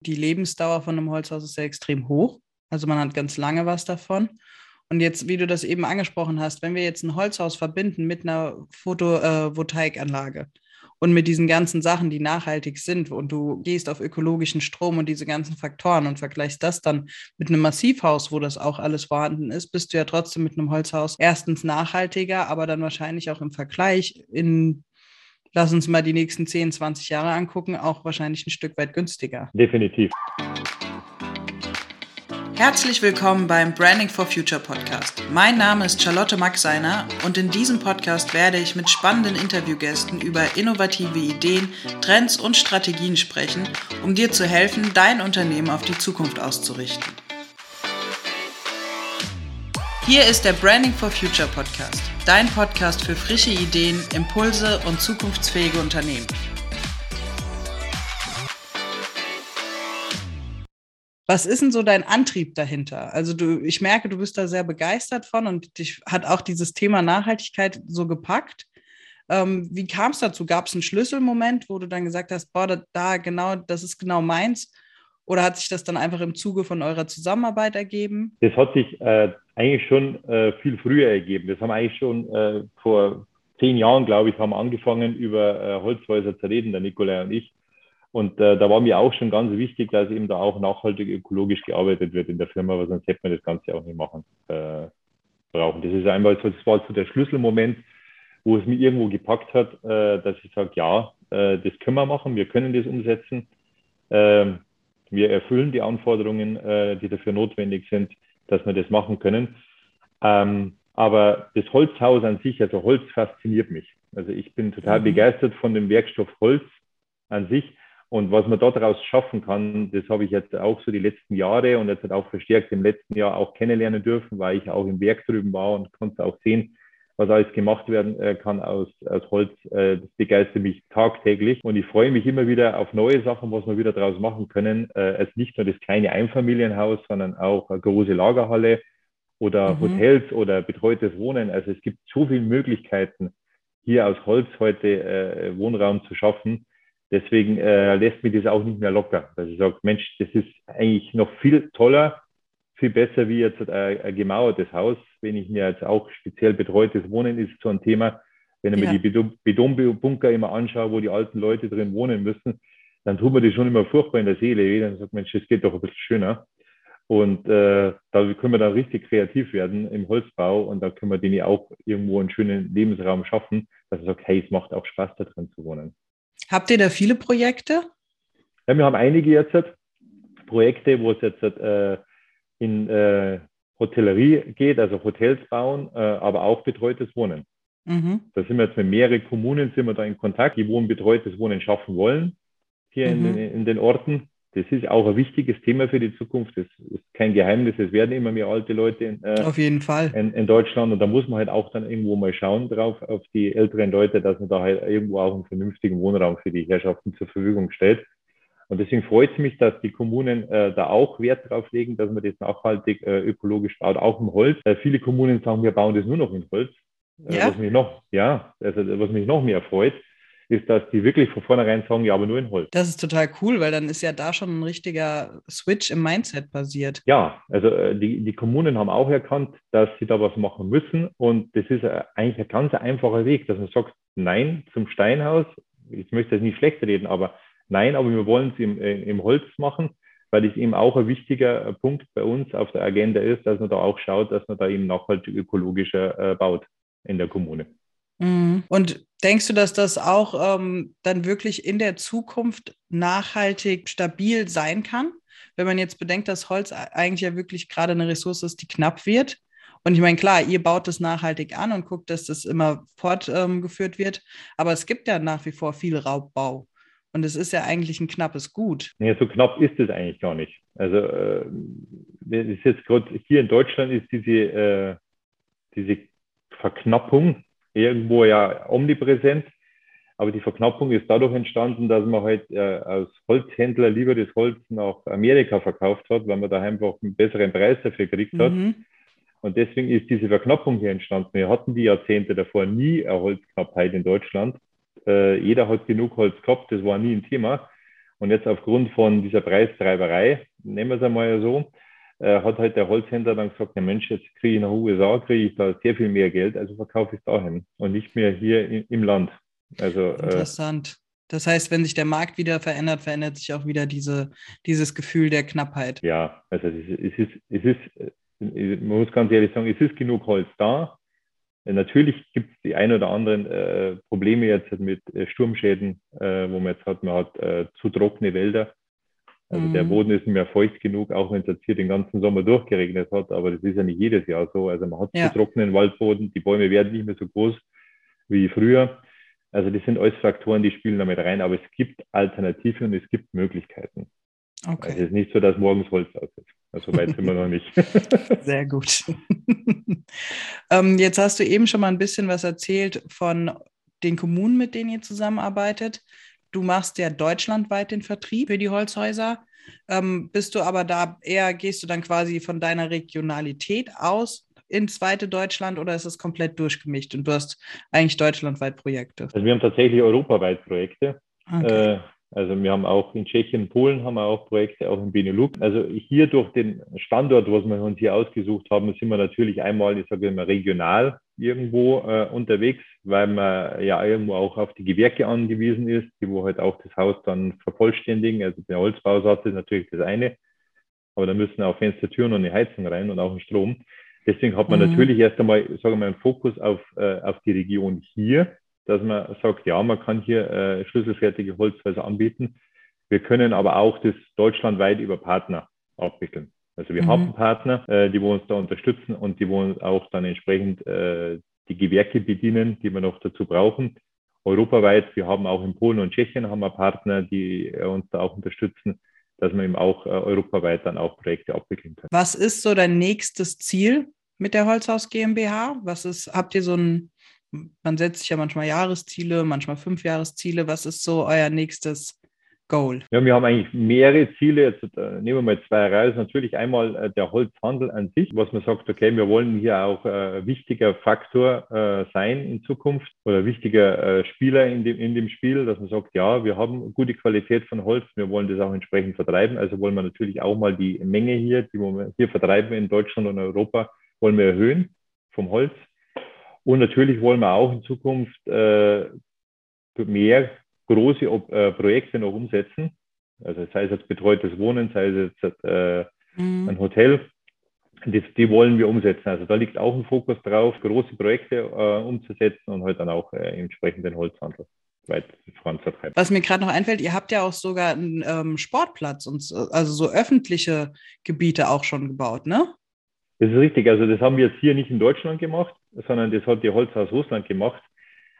Die Lebensdauer von einem Holzhaus ist ja extrem hoch. Also man hat ganz lange was davon. Und jetzt, wie du das eben angesprochen hast, wenn wir jetzt ein Holzhaus verbinden mit einer Photovoltaikanlage und mit diesen ganzen Sachen, die nachhaltig sind, und du gehst auf ökologischen Strom und diese ganzen Faktoren und vergleichst das dann mit einem Massivhaus, wo das auch alles vorhanden ist, bist du ja trotzdem mit einem Holzhaus erstens nachhaltiger, aber dann wahrscheinlich auch im Vergleich in lass uns mal die nächsten 10, 20 Jahre angucken, auch wahrscheinlich ein Stück weit günstiger. Definitiv. Herzlich willkommen beim Branding for Future Podcast. Mein Name ist Charlotte Maxeiner und in diesem Podcast werde ich mit spannenden Interviewgästen über innovative Ideen, Trends und Strategien sprechen, um dir zu helfen, dein Unternehmen auf die Zukunft auszurichten. Hier ist der Branding for Future Podcast, dein Podcast für frische Ideen, Impulse und zukunftsfähige Unternehmen. Was ist denn so dein Antrieb dahinter? Also du, ich merke, du bist da sehr begeistert von und dich hat auch dieses Thema Nachhaltigkeit so gepackt. Ähm, wie kam es dazu? Gab es einen Schlüsselmoment, wo du dann gesagt hast, boah, da, da, genau, das ist genau meins? Oder hat sich das dann einfach im Zuge von eurer Zusammenarbeit ergeben? Das hat sich äh, eigentlich schon äh, viel früher ergeben. Das haben eigentlich schon äh, vor zehn Jahren, glaube ich, haben angefangen, über äh, Holzhäuser zu reden, der Nikolai und ich. Und äh, da war mir auch schon ganz wichtig, dass eben da auch nachhaltig ökologisch gearbeitet wird in der Firma, weil sonst hätte man das Ganze auch nicht machen äh, brauchen. Das ist so, das war so der Schlüsselmoment, wo es mich irgendwo gepackt hat, dass ich sage, ja, das können wir machen, wir können das umsetzen. Ähm, wir erfüllen die Anforderungen, die dafür notwendig sind, dass wir das machen können. Ähm, aber das Holzhaus an sich, also Holz fasziniert mich. Also ich bin total mhm. begeistert von dem Werkstoff Holz an sich und was man daraus schaffen kann, das habe ich jetzt auch so die letzten Jahre und jetzt auch verstärkt im letzten Jahr auch kennenlernen dürfen, weil ich auch im Werk drüben war und konnte auch sehen, was alles gemacht werden äh, kann aus, aus Holz. Äh, das begeistert mich tagtäglich und ich freue mich immer wieder auf neue Sachen, was wir wieder daraus machen können. Äh, es ist nicht nur das kleine Einfamilienhaus, sondern auch eine große Lagerhalle oder mhm. Hotels oder betreutes Wohnen. Also es gibt so viele Möglichkeiten, hier aus Holz heute Wohnraum zu schaffen Deswegen lässt mich das auch nicht mehr locker, dass ich sage, Mensch, das ist eigentlich noch viel toller, viel besser wie jetzt ein, ein gemauertes Haus. Wenn ich mir jetzt auch speziell betreutes Wohnen ist so ein Thema, wenn ich ja. mir die Betonbunker immer anschaue, wo die alten Leute drin wohnen müssen, dann tut mir das schon immer furchtbar in der Seele. Dann sagt Mensch, das geht doch ein bisschen schöner. Und äh, da können wir dann richtig kreativ werden im Holzbau und da können wir denen auch irgendwo einen schönen Lebensraum schaffen, dass ich sage, hey, es macht auch Spaß, da drin zu wohnen. Habt ihr da viele Projekte? Ja, wir haben einige jetzt Projekte, wo es jetzt äh, in äh, Hotellerie geht, also Hotels bauen, äh, aber auch betreutes Wohnen. Mhm. Da sind wir jetzt mit mehreren Kommunen sind wir da in Kontakt, die wohnen betreutes Wohnen schaffen wollen hier mhm. in, in, den Orten das ist auch ein wichtiges Thema für die Zukunft. Das ist kein Geheimnis. Es werden immer mehr alte Leute in, äh, Auf jeden Fall. In, in, Deutschland. Und da muss man halt auch dann irgendwo mal schauen drauf, auf die älteren Leute, dass man da halt irgendwo auch einen vernünftigen Wohnraum für die Herrschaften zur Verfügung stellt. Und deswegen freut es mich, dass die Kommunen äh, da auch Wert drauf legen, dass man das nachhaltig äh, ökologisch baut, auch im Holz. Äh, viele Kommunen sagen, wir bauen das nur noch in Holz. Äh, ja. Was mich noch, ja, also was mich noch mehr freut ist, dass die wirklich von vornherein sagen, ja, aber nur in Holz. Das ist total cool, weil dann ist ja da schon ein richtiger Switch im Mindset passiert. Ja, also äh, die, die Kommunen haben auch erkannt, dass sie da was machen müssen und das ist äh, eigentlich ein ganz einfacher Weg, dass man sagt, nein zum Steinhaus, ich möchte das nicht schlecht reden, aber nein, aber wir wollen es im, äh, im Holz machen, weil das eben auch ein wichtiger Punkt bei uns auf der Agenda ist, dass man da auch schaut, dass man da eben nachhaltig ökologischer äh, baut in der Kommune. Mhm. Und denkst du, dass das auch ähm, dann wirklich in der Zukunft nachhaltig stabil sein kann? Wenn man jetzt bedenkt, dass Holz eigentlich ja wirklich gerade eine Ressource ist, die knapp wird. Und ich meine, klar, ihr baut das nachhaltig an und guckt, dass das immer fortgeführt ähm, wird. Aber es gibt ja nach wie vor viel Raubbau. Und es ist ja eigentlich ein knappes Gut. Ja, so knapp ist es eigentlich gar nicht. Also äh, ist jetzt gerade hier in Deutschland ist diese, äh, diese Verknappung irgendwo ja omnipräsent. Aber die Verknappung ist dadurch entstanden, dass man halt äh, als Holzhändler lieber das Holz nach Amerika verkauft hat, weil man da einfach einen besseren Preis dafür gekriegt hat. Mhm. Und deswegen ist diese Verknappung hier entstanden. Wir hatten die Jahrzehnte davor nie eine Holzknappheit in Deutschland. Äh, jeder hat genug Holz gehabt, das war nie ein Thema. Und jetzt aufgrund von dieser Preistreiberei, nehmen wir es einmal so, äh, hat halt der Holzhändler dann gesagt, der Mensch, jetzt kriege ich nach USA, kriege ich da sehr viel mehr Geld, also verkaufe ich es dahin und nicht mehr hier im Land. Also, äh, Interessant. Äh, das heißt, wenn sich der Markt wieder verändert, verändert sich auch wieder diese, dieses Gefühl der Knappheit. Ja, also es ist, es ist, es ist, man muss ganz ehrlich sagen, es ist genug Holz da. Natürlich gibt es die ein oder anderen äh, Probleme jetzt mit äh, Sturmschäden, äh, wo man jetzt hat, man hat äh, zu trockene Wälder. Also mhm. der Boden ist nicht mehr feucht genug, auch wenn es jetzt hier den ganzen Sommer durchgeregnet hat, aber das ist ja nicht jedes Jahr so. Also man hat ja. zu trockenen Waldboden, die Bäume werden nicht mehr so groß wie früher. Also das sind alles Faktoren, die spielen damit rein, aber es gibt Alternativen und es gibt Möglichkeiten. Okay. Also es ist nicht so, dass morgens Holz aus ist. Also weit sind wir noch nicht. Sehr gut. ähm, jetzt hast du eben schon mal ein bisschen was erzählt von den Kommunen, mit denen ihr zusammenarbeitet. Du machst ja deutschlandweit den Vertrieb für die Holzhäuser. Ähm, bist du aber da eher, gehst du dann quasi von deiner Regionalität aus ins zweite Deutschland oder ist es komplett durchgemischt und du hast eigentlich deutschlandweit Projekte? Also wir haben tatsächlich europaweit Projekte. Okay. Äh, also wir haben auch in Tschechien, Polen haben wir auch Projekte, auch in Benelux. Also hier durch den Standort, was wir uns hier ausgesucht haben, sind wir natürlich einmal, ich sage immer, regional irgendwo äh, unterwegs, weil man ja irgendwo auch auf die Gewerke angewiesen ist, die wo halt auch das Haus dann vervollständigen. Also der Holzbausatz ist natürlich das eine, aber da müssen auch Fenster, Türen und eine Heizung rein und auch ein Strom. Deswegen hat man mhm. natürlich erst einmal, sagen wir mal, einen Fokus auf, äh, auf die Region hier, dass man sagt, ja, man kann hier äh, schlüsselfertige Holzhäuser anbieten. Wir können aber auch das deutschlandweit über Partner abwickeln. Also wir mhm. haben Partner, äh, die uns da unterstützen und die uns auch dann entsprechend äh, die Gewerke bedienen, die wir noch dazu brauchen. Europaweit, wir haben auch in Polen und Tschechien haben wir Partner, die äh, uns da auch unterstützen, dass wir eben auch äh, europaweit dann auch Projekte abwickeln können. Was ist so dein nächstes Ziel mit der Holzhaus GmbH? Was ist, habt ihr so ein man setzt sich ja manchmal Jahresziele, manchmal Fünfjahresziele. Was ist so euer nächstes Goal? Ja, wir haben eigentlich mehrere Ziele. Jetzt äh, nehmen wir mal zwei raus. Natürlich einmal äh, der Holzhandel an sich, was man sagt, okay, wir wollen hier auch äh, wichtiger Faktor äh, sein in Zukunft oder wichtiger Spieler in dem, in dem Spiel, dass man sagt, ja, wir haben gute Qualität von Holz, wir wollen das auch entsprechend vertreiben. Also wollen wir natürlich auch mal die Menge hier, die wir hier vertreiben in Deutschland und Europa, wollen wir erhöhen vom Holz. Und natürlich wollen wir auch in Zukunft äh, mehr große äh, Projekte noch umsetzen. Also sei es jetzt betreutes Wohnen, sei es jetzt äh, mhm. ein Hotel. Das, die wollen wir umsetzen. Also da liegt auch ein Fokus drauf, große Projekte äh, umzusetzen und halt dann auch äh, entsprechend den Holzhandel weit voranzutreiben. Was mir gerade noch einfällt, ihr habt ja auch sogar einen ähm, Sportplatz und also so öffentliche Gebiete auch schon gebaut, ne? Das ist richtig. Also das haben wir jetzt hier nicht in Deutschland gemacht, sondern das hat die Holzhaus Russland gemacht.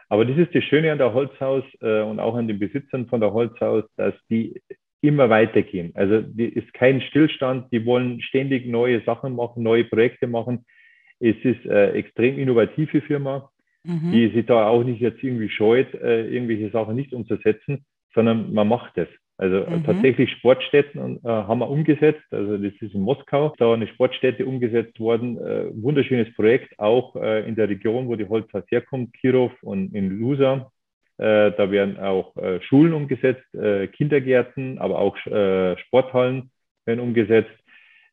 Aber das ist das Schöne an der Holzhaus äh, und auch an den Besitzern von der Holzhaus, dass die immer weitergehen. Also die ist kein Stillstand. Die wollen ständig neue Sachen machen, neue Projekte machen. Es ist eine extrem innovative Firma, mhm. die sich da auch nicht jetzt irgendwie scheut, äh, irgendwelche Sachen nicht umzusetzen, sondern man macht es. Also äh, mhm. tatsächlich Sportstätten äh, haben wir umgesetzt. Also das ist in Moskau, da eine Sportstätte umgesetzt worden. Äh, wunderschönes Projekt, auch äh, in der Region, wo die Holzhaus herkommt, Kirov und in Lusa. Äh, da werden auch äh, Schulen umgesetzt, Kindergärten, aber auch Sporthallen werden umgesetzt.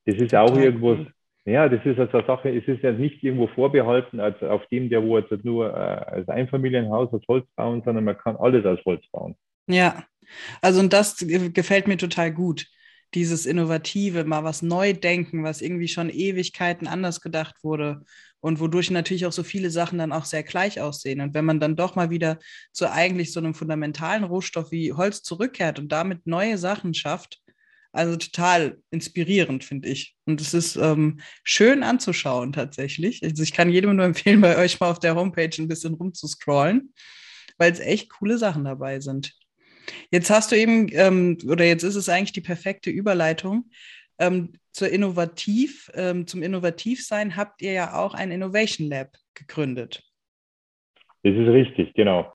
Das ist auch irgendwo, ja, das ist also eine Sache, es ist ja nicht irgendwo vorbehalten als auf dem, der wo jetzt nur als Einfamilienhaus aus Holz bauen, sondern man kann alles aus Holz bauen. Ja, also und das gefällt mir total gut. Dieses Innovative, mal was neu denken, was irgendwie schon Ewigkeiten anders gedacht wurde und wodurch natürlich auch so viele Sachen dann auch sehr gleich aussehen. Und wenn man dann doch mal wieder zu eigentlich so einem fundamentalen Rohstoff wie Holz zurückkehrt und damit neue Sachen schafft, also total inspirierend, finde ich. Und es ist ähm, schön anzuschauen tatsächlich. Also ich kann jedem nur empfehlen, bei euch mal auf der Homepage ein bisschen rumzuscrollen, weil es echt coole Sachen dabei sind. Jetzt hast du eben, ähm, oder jetzt ist es eigentlich die perfekte Überleitung. Ähm, zur Innovativ, ähm, zum Innovativsein habt ihr ja auch ein Innovation Lab gegründet. Das ist richtig, genau.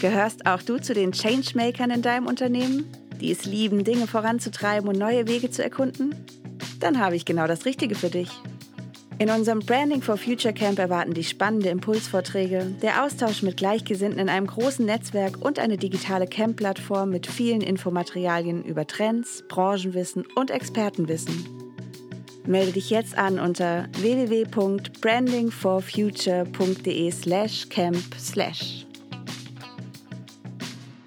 Gehörst auch du zu den Changemakern in deinem Unternehmen, die es lieben, Dinge voranzutreiben und neue Wege zu erkunden? Dann habe ich genau das Richtige für dich. In unserem Branding for Future Camp erwarten dich spannende Impulsvorträge, der Austausch mit Gleichgesinnten in einem großen Netzwerk und eine digitale Camp-Plattform mit vielen Infomaterialien über Trends, Branchenwissen und Expertenwissen. Melde dich jetzt an unter www.brandingforfuture.de/camp/.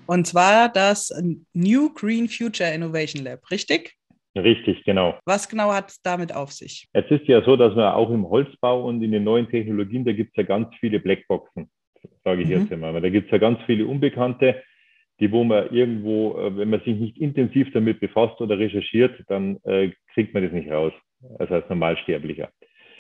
Und zwar das New Green Future Innovation Lab, richtig? Richtig, genau. Was genau hat es damit auf sich? Es ist ja so, dass man auch im Holzbau und in den neuen Technologien, da gibt es ja ganz viele Blackboxen, sage ich mhm. jetzt einmal. da gibt es ja ganz viele Unbekannte, die wo man irgendwo, äh, wenn man sich nicht intensiv damit befasst oder recherchiert, dann äh, kriegt man das nicht raus, also als Normalsterblicher.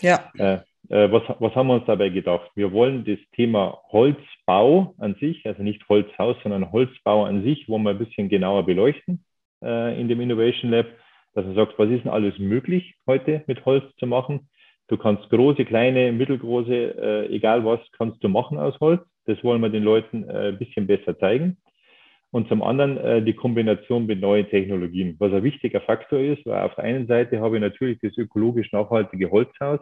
Ja. Äh, äh, was, was haben wir uns dabei gedacht? Wir wollen das Thema Holzbau an sich, also nicht Holzhaus, sondern Holzbau an sich, wollen wir ein bisschen genauer beleuchten äh, in dem Innovation Lab dass du sagst, was ist denn alles möglich heute mit Holz zu machen? Du kannst große, kleine, mittelgroße, äh, egal was, kannst du machen aus Holz. Das wollen wir den Leuten äh, ein bisschen besser zeigen. Und zum anderen äh, die Kombination mit neuen Technologien, was ein wichtiger Faktor ist, weil auf der einen Seite habe ich natürlich das ökologisch nachhaltige Holzhaus.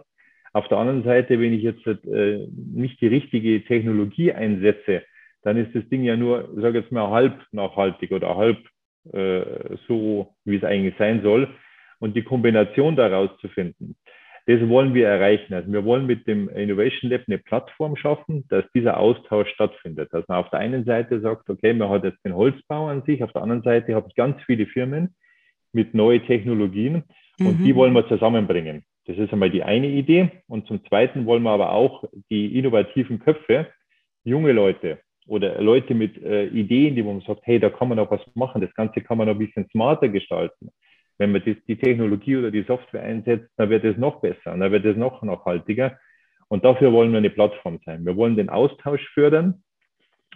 Auf der anderen Seite, wenn ich jetzt äh, nicht die richtige Technologie einsetze, dann ist das Ding ja nur, sage jetzt mal, halb nachhaltig oder halb äh, so, wie es eigentlich sein soll. Und die Kombination daraus zu finden, das wollen wir erreichen. Also wir wollen mit dem Innovation Lab eine Plattform schaffen, dass dieser Austausch stattfindet. Dass man auf der einen Seite sagt, okay, man hat jetzt den Holzbau an sich, auf der anderen Seite habe ich ganz viele Firmen mit neuen Technologien und mhm. die wollen wir zusammenbringen. Das ist einmal die eine Idee. Und zum Zweiten wollen wir aber auch die innovativen Köpfe, junge Leute, oder Leute mit äh, Ideen, die wo man sagt, hey, da kann man noch was machen, das Ganze kann man noch ein bisschen smarter gestalten. Wenn man die, die Technologie oder die Software einsetzt, dann wird es noch besser, dann wird es noch nachhaltiger. Und dafür wollen wir eine Plattform sein. Wir wollen den Austausch fördern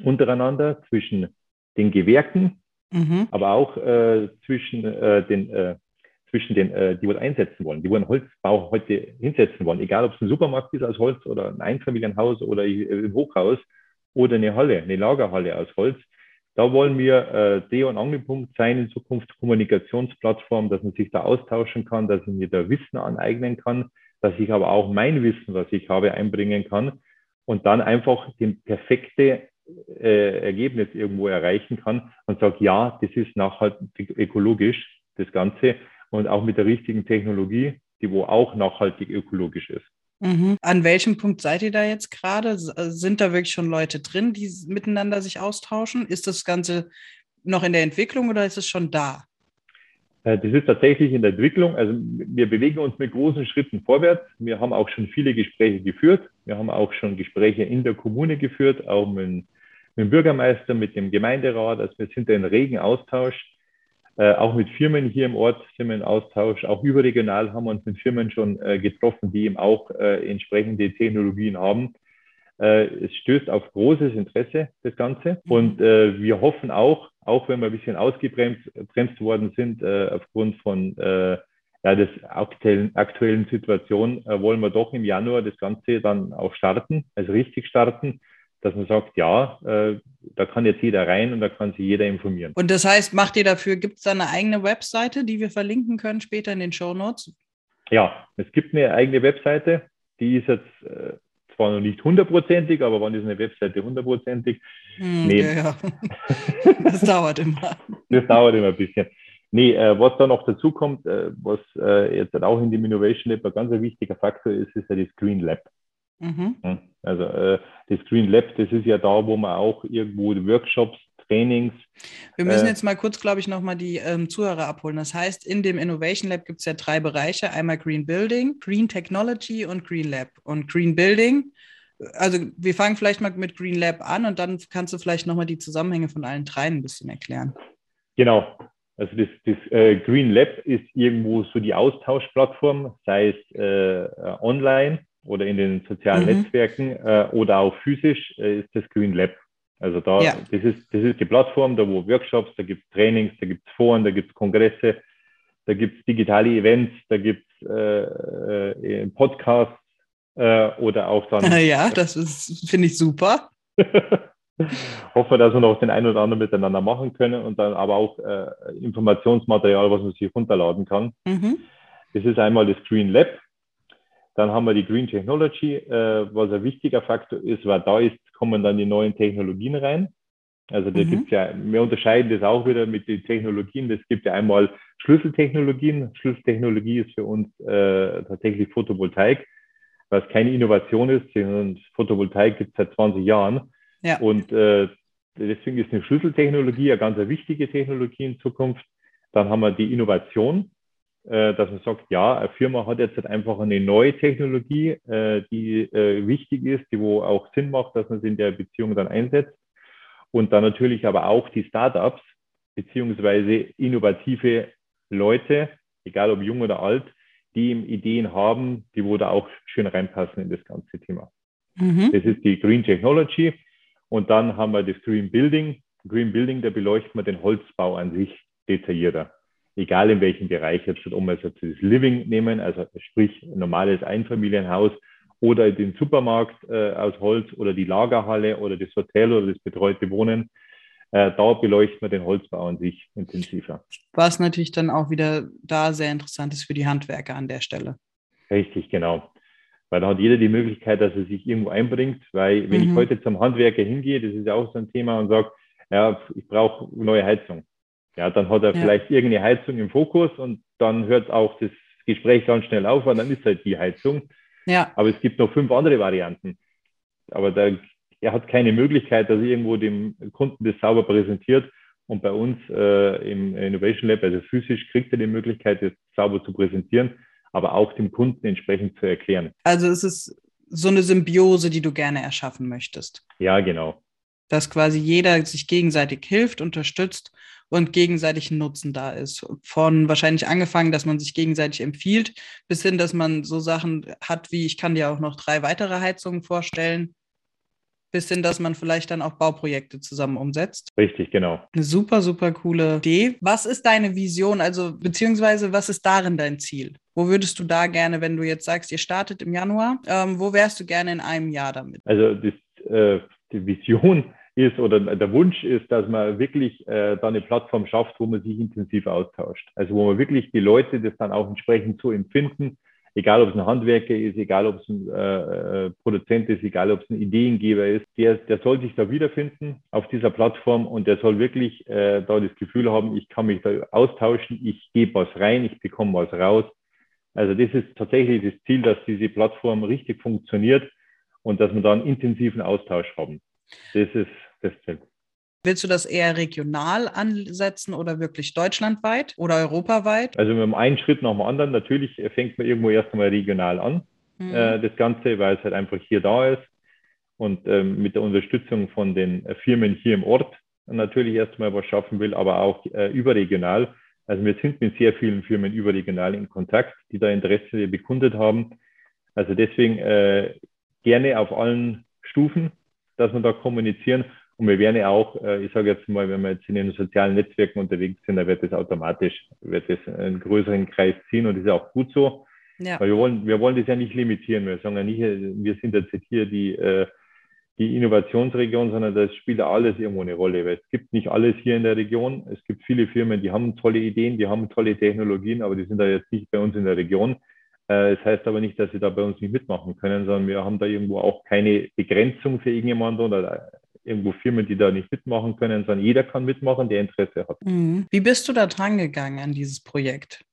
untereinander zwischen den Gewerken, mhm. aber auch äh, zwischen äh, den äh, zwischen den, äh, die wir einsetzen wollen, die wollen Holzbau heute hinsetzen wollen, egal ob es ein Supermarkt ist aus Holz oder ein Einfamilienhaus oder ein Hochhaus, oder eine Halle, eine Lagerhalle aus Holz. Da wollen wir äh, Dreh- und Angelpunkt sein in Zukunft, Kommunikationsplattform, dass man sich da austauschen kann, dass ich mir da Wissen aneignen kann, dass ich aber auch mein Wissen, was ich habe, einbringen kann und dann einfach den perfekte äh, Ergebnis irgendwo erreichen kann und sage, ja, das ist nachhaltig ökologisch, das Ganze und auch mit der richtigen Technologie, die wo auch nachhaltig ökologisch ist. Mhm. An welchem Punkt seid ihr da jetzt gerade? Äh, sind da wirklich schon Leute drin, die miteinander sich austauschen? Ist das Ganze noch in der Entwicklung oder ist es schon da? Äh, das ist tatsächlich in der Entwicklung. Also wir bewegen uns mit großen Schritten vorwärts. Wir haben auch schon viele Gespräche geführt. Wir haben auch schon Gespräche in der Kommune geführt, auch mit, mit dem Bürgermeister, mit dem Gemeinderat. Also wir sind da in regen Austausch. Äh, auch mit Firmen hier im Ort sind wir in Austausch. Auch überregional haben wir uns mit Firmen schon äh, getroffen, die eben auch äh, entsprechende Technologien haben. Äh, es stößt auf großes Interesse, das Ganze. Mhm. Und äh, wir hoffen auch, auch wenn wir ein bisschen ausgebremst bremst worden sind aufgrund von ja, des aktuellen, aktuellen Situation, wollen wir doch im Januar das Ganze dann auch starten, also richtig starten dass man sagt, ja, äh, da kann jetzt jeder rein und da kann sich jeder informieren. Und das heißt, macht ihr dafür, gibt es da eine eigene Webseite, die wir verlinken können später in den Show Notes? Ja, es gibt eine eigene Webseite, die ist jetzt äh, zwar noch nicht hundertprozentig, aber wann ist eine Webseite hundertprozentig? Hm, nee. Ja, ja. das dauert immer. Das dauert immer ein bisschen. Nee, äh, was da noch dazu kommt, äh, was äh, jetzt auch in dem Innovation Lab ein ganz wichtiger Faktor ist, ist ja das Green Lab. Mhm. Also äh, das Green Lab, das ist ja da, wo man auch irgendwo Workshops, Trainings. Wir müssen äh, jetzt mal kurz, glaube ich, nochmal die ähm, Zuhörer abholen. Das heißt, in dem Innovation Lab gibt es ja drei Bereiche. Einmal Green Building, Green Technology und Green Lab. Und Green Building, also wir fangen vielleicht mal mit Green Lab an und dann kannst du vielleicht nochmal die Zusammenhänge von allen dreien ein bisschen erklären. Genau. Also das, das äh, Green Lab ist irgendwo so die Austauschplattform, sei es äh, online oder in den sozialen mhm. Netzwerken äh, oder auch physisch äh, ist das Green Lab. Also da, ja. das, ist, das ist die Plattform, da wo Workshops, da gibt es Trainings, da gibt es Foren, da gibt es Kongresse, da gibt es digitale Events, da gibt es äh, äh, Podcasts äh, oder auch dann. Ja, das finde ich super. Hoffen, dass wir noch den einen oder anderen miteinander machen können und dann aber auch äh, Informationsmaterial, was man sich runterladen kann. Mhm. Das ist einmal das Green Lab. Dann haben wir die Green Technology, äh, was ein wichtiger Faktor ist, weil da ist, kommen dann die neuen Technologien rein. Also da mhm. gibt es ja, wir unterscheiden das auch wieder mit den Technologien. Es gibt ja einmal Schlüsseltechnologien. Schlüsseltechnologie ist für uns äh, tatsächlich Photovoltaik, was keine Innovation ist, sondern Photovoltaik gibt es seit 20 Jahren. Ja. Und äh, deswegen ist eine Schlüsseltechnologie eine ganz wichtige Technologie in Zukunft. Dann haben wir die Innovation, äh, dass man sagt, ja, eine Firma hat jetzt halt einfach eine neue Technologie, äh, die äh, wichtig ist, die wo auch Sinn macht, dass man sie in der Beziehung dann einsetzt. Und dann natürlich aber auch die Startups beziehungsweise innovative Leute, egal ob jung oder alt, die Ideen haben, die wo da auch schön reinpassen in das ganze Thema. Mhm. Das ist die Green Technology. Und dann haben wir das Green Building. Green Building, da beleuchten wir den Holzbau an sich detaillierter. Egal in welchem Bereich, jetzt um jetzt das Living nehmen, also sprich normales Einfamilienhaus oder den Supermarkt äh, aus Holz oder die Lagerhalle oder das Hotel oder das betreute Wohnen. Äh, da beleuchten wir den Holzbau an sich intensiver. Was natürlich dann auch wieder da sehr interessant ist für die Handwerker an der Stelle. Richtig, genau. Weil da hat jeder die Möglichkeit, dass er sich irgendwo einbringt. Weil wenn mhm. ich heute zum Handwerker hingehe, das ist ja auch so ein Thema, und sage, ja, ich brauche neue Heizung. Ja, dann hat er ja. vielleicht irgendeine Heizung im Fokus und dann hört auch das Gespräch ganz schnell auf, und dann ist halt die Heizung. Ja. Aber es gibt noch fünf andere Varianten. Aber da, er hat keine Möglichkeit, dass er irgendwo dem Kunden das sauber präsentiert. Und bei uns äh, im Innovation Lab, also physisch, kriegt er die Möglichkeit, das sauber zu präsentieren, aber auch dem Kunden entsprechend zu erklären. Also es ist so eine Symbiose, die du gerne erschaffen möchtest. Ja, genau. Dass quasi jeder sich gegenseitig hilft, unterstützt und gegenseitig ein Nutzen da ist. Von wahrscheinlich angefangen, dass man sich gegenseitig empfiehlt, bis hin, dass man so Sachen hat wie, ich kann dir auch noch drei weitere Heizungen vorstellen, bis hin, dass man vielleicht dann auch Bauprojekte zusammen umsetzt. Richtig, genau. Eine super, super coole Idee. Was ist deine Vision, also beziehungsweise was ist darin dein Ziel? Wo würdest du da gerne, wenn du jetzt sagst, ihr startet im Januar, ähm, wo wärst du gerne in einem Jahr damit? Also das, äh, die Vision ist oder der Wunsch ist, dass man wirklich äh, da eine Plattform schafft, wo man sich intensiv austauscht. Also wo man wirklich die Leute das dann auch entsprechend so empfinden, egal ob es ein Handwerker ist, egal ob es ein äh, äh, Produzent ist, egal ob es ein Ideengeber ist, der, der soll sich da wiederfinden auf dieser Plattform und der soll wirklich äh, da das Gefühl haben, ich kann mich da austauschen, ich gebe was rein, ich bekomme was raus. Also das ist tatsächlich das Ziel, dass diese Plattform richtig funktioniert und dass wir da einen intensiven Austausch haben. Das ist das Ziel. Willst du das eher regional ansetzen oder wirklich deutschlandweit oder europaweit? Also mit einem einen Schritt nach dem anderen. Natürlich fängt man irgendwo erst einmal regional an, mhm. äh, das Ganze, weil es halt einfach hier da ist. Und ähm, mit der Unterstützung von den Firmen hier im Ort natürlich erstmal was schaffen will, aber auch äh, überregional. Also wir sind mit sehr vielen Firmen überregional in Kontakt, die da Interesse bekundet haben. Also deswegen äh, gerne auf allen Stufen dass wir da kommunizieren. Und wir werden ja auch, äh, ich sage jetzt mal, wenn wir jetzt in den sozialen Netzwerken unterwegs sind, da wird das automatisch, wird das einen größeren Kreis ziehen und das ist auch gut so. Ja. Weil wir wollen, wir wollen das ja nicht limitieren. Wir sagen ja nicht, wir sind jetzt hier die, äh, die Innovationsregion, sondern das spielt alles irgendwo eine Rolle. Weil es gibt nicht alles hier in der Region. Es gibt viele Firmen, die haben tolle Ideen, die haben tolle Technologien, aber die sind da jetzt nicht bei uns in der Region. Äh, das heißt aber nicht, dass sie da bei uns nicht mitmachen können, sondern wir haben da irgendwo auch keine Begrenzung für irgendjemanden oder irgendwo Firmen, die da nicht mitmachen können, sondern jeder kann mitmachen, der Interesse hat. Mhm. Wie bist du da dran gegangen an dieses Projekt?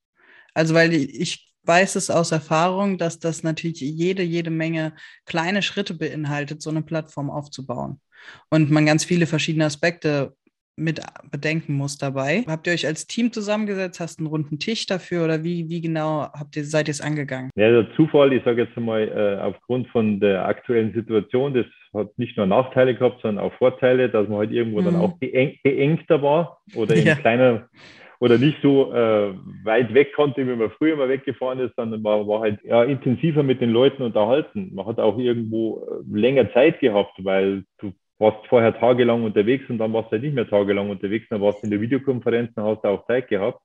Also, weil ich weiß es aus Erfahrung, dass das natürlich jede, jede Menge kleine Schritte beinhaltet, so eine Plattform aufzubauen. Und man ganz viele verschiedene Aspekte mit bedenken muss dabei. Habt ihr euch als Team zusammengesetzt? Hast einen runden Tisch dafür oder wie, wie genau habt ihr, seid ihr es angegangen? Ja, der Zufall, ich sage jetzt mal, äh, aufgrund von der aktuellen Situation, das hat nicht nur Nachteile gehabt, sondern auch Vorteile, dass man halt irgendwo mhm. dann auch beeng, beengter war oder in ja. kleiner oder nicht so äh, weit weg konnte, wie man früher mal weggefahren ist, sondern man war halt ja, intensiver mit den Leuten unterhalten. Man hat auch irgendwo äh, länger Zeit gehabt, weil du warst vorher tagelang unterwegs und dann warst du halt nicht mehr tagelang unterwegs, dann warst du in der Videokonferenz, dann hast du auch Zeit gehabt.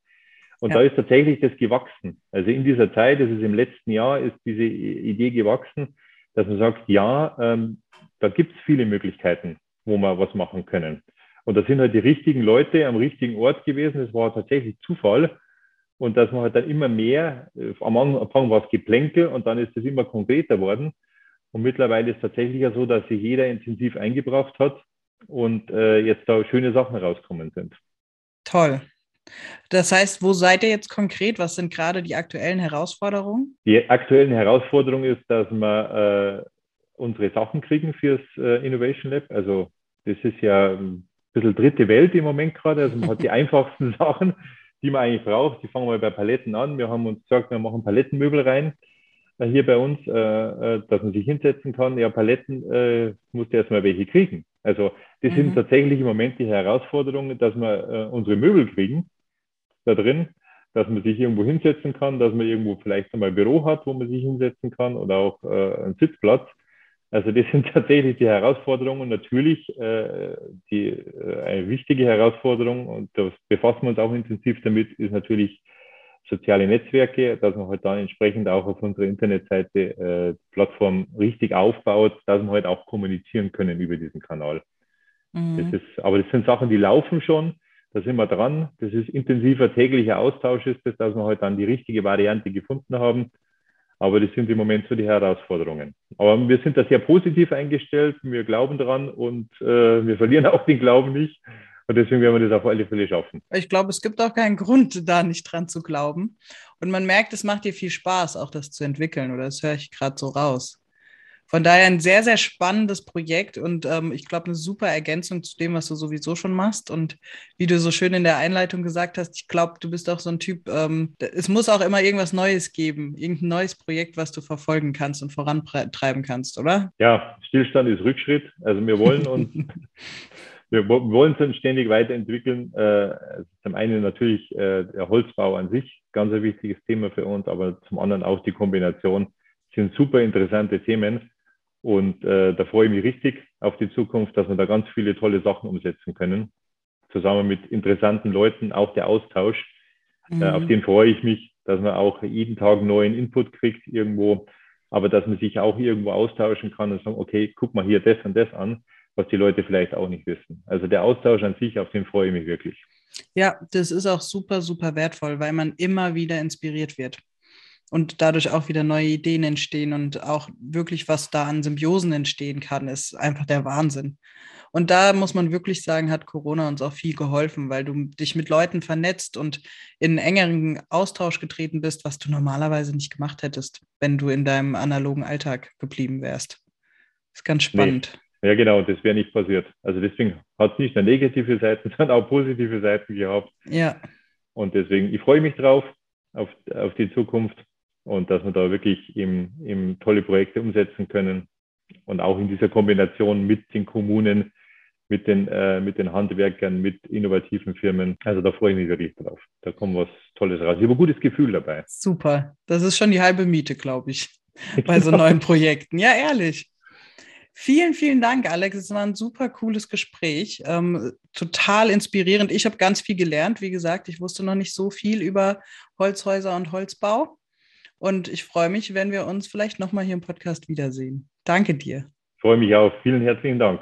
Und ja. da ist tatsächlich das gewachsen. Also in dieser Zeit, das ist im letzten Jahr, ist diese Idee gewachsen, dass man sagt, ja, ähm, da gibt es viele Möglichkeiten, wo wir was machen können. Und da sind halt die richtigen Leute am richtigen Ort gewesen. Es war tatsächlich Zufall. und dass man halt dann immer mehr, äh, am Anfang war es Geplänkel und dann ist es immer konkreter worden. Und mittlerweile ist es tatsächlich ja so, dass sich jeder intensiv eingebracht hat und äh, jetzt da schöne Sachen rauskommen sind. Toll. Das heißt, wo seid ihr jetzt konkret? Was sind gerade die aktuellen Herausforderungen? Die aktuellen Herausforderungen ist, dass wir äh, unsere Sachen kriegen fürs äh, Innovation Lab. Also das ist ja ein bisschen dritte Welt im Moment gerade. Also man hat die einfachsten Sachen, die man eigentlich braucht. Die fangen wir bei Paletten an. Wir haben uns gesagt, wir machen Palettenmöbel rein hier bei uns, äh, äh, dass man sich hinsetzen kann. Ja, Paletten äh, musst du erstmal welche kriegen. Also das mhm. sind tatsächlich im Moment die Herausforderungen, dass wir äh, unsere Möbel kriegen da drin, dass man sich irgendwo hinsetzen kann, dass man irgendwo vielleicht einmal ein Büro hat, wo man sich hinsetzen kann oder auch äh, einen Sitzplatz. Also das sind tatsächlich die Herausforderungen. Natürlich äh, die, äh, eine wichtige Herausforderung und da befassen wir uns auch intensiv damit, ist natürlich soziale Netzwerke, dass man halt dann entsprechend auch auf unserer Internetseite äh, die Plattform richtig aufbaut, dass wir halt auch kommunizieren können über diesen Kanal. Mhm. Das ist, aber das sind Sachen, die laufen schon. Da sind wir dran. Das ist intensiver täglicher Austausch, ist das, dass wir halt dann die richtige Variante gefunden haben. Aber das sind im Moment so die Herausforderungen. Aber wir sind da sehr positiv eingestellt. Wir glauben dran und äh, wir verlieren auch den Glauben nicht. Und deswegen werden wir das auf alle Fälle schaffen. Ich glaube, es gibt auch keinen Grund, da nicht dran zu glauben. Und man merkt, es macht dir viel Spaß, auch das zu entwickeln. Oder das höre ich gerade so raus. Von daher ein sehr, sehr spannendes Projekt und ähm, ich glaube, eine super Ergänzung zu dem, was du sowieso schon machst. Und wie du so schön in der Einleitung gesagt hast, ich glaube, du bist auch so ein Typ, ähm, es muss auch immer irgendwas Neues geben, irgendein neues Projekt, was du verfolgen kannst und vorantreiben kannst, oder? Ja, Stillstand ist Rückschritt. Also wir wollen uns. wir wollen uns ständig weiterentwickeln. Äh, zum einen natürlich äh, der Holzbau an sich, ganz ein wichtiges Thema für uns, aber zum anderen auch die Kombination sind super interessante Themen. Und äh, da freue ich mich richtig auf die Zukunft, dass wir da ganz viele tolle Sachen umsetzen können. Zusammen mit interessanten Leuten, auch der Austausch. Mhm. Auf den freue ich mich, dass man auch jeden Tag neuen Input kriegt irgendwo, aber dass man sich auch irgendwo austauschen kann und sagen, okay, guck mal hier das und das an, was die Leute vielleicht auch nicht wissen. Also der Austausch an sich, auf den freue ich mich wirklich. Ja, das ist auch super, super wertvoll, weil man immer wieder inspiriert wird und dadurch auch wieder neue Ideen entstehen und auch wirklich, was da an Symbiosen entstehen kann, ist einfach der Wahnsinn. Und da muss man wirklich sagen, hat Corona uns auch viel geholfen, weil du dich mit Leuten vernetzt und in engeren Austausch getreten bist, was du normalerweise nicht gemacht hättest, wenn du in deinem analogen Alltag geblieben wärst. Das ist ganz spannend. Nee. Ja, genau, das wäre nicht passiert. Also deswegen hat es nicht nur negative Seiten, sondern auch positive Seiten gehabt. Ja. Und deswegen, ich freue mich drauf, auf, auf die Zukunft und dass wir da wirklich eben, eben tolle Projekte umsetzen können und auch in dieser Kombination mit den Kommunen, mit den, äh, mit den Handwerkern, mit innovativen Firmen. Also da freue ich mich wirklich drauf. Da kommt was Tolles raus. Ich habe ein gutes Gefühl dabei. Super. Das ist schon die halbe Miete, glaube ich, bei so neuen Projekten. Ja, ehrlich. Vielen, vielen Dank, Alex. Es war ein super cooles Gespräch. Ähm, total inspirierend. Ich habe ganz viel gelernt. Wie gesagt, ich wusste noch nicht so viel über Holzhäuser und Holzbau. Und ich freue mich, wenn wir uns vielleicht nochmal hier im Podcast wiedersehen. Danke dir. Ich freue mich auch. Vielen herzlichen Dank.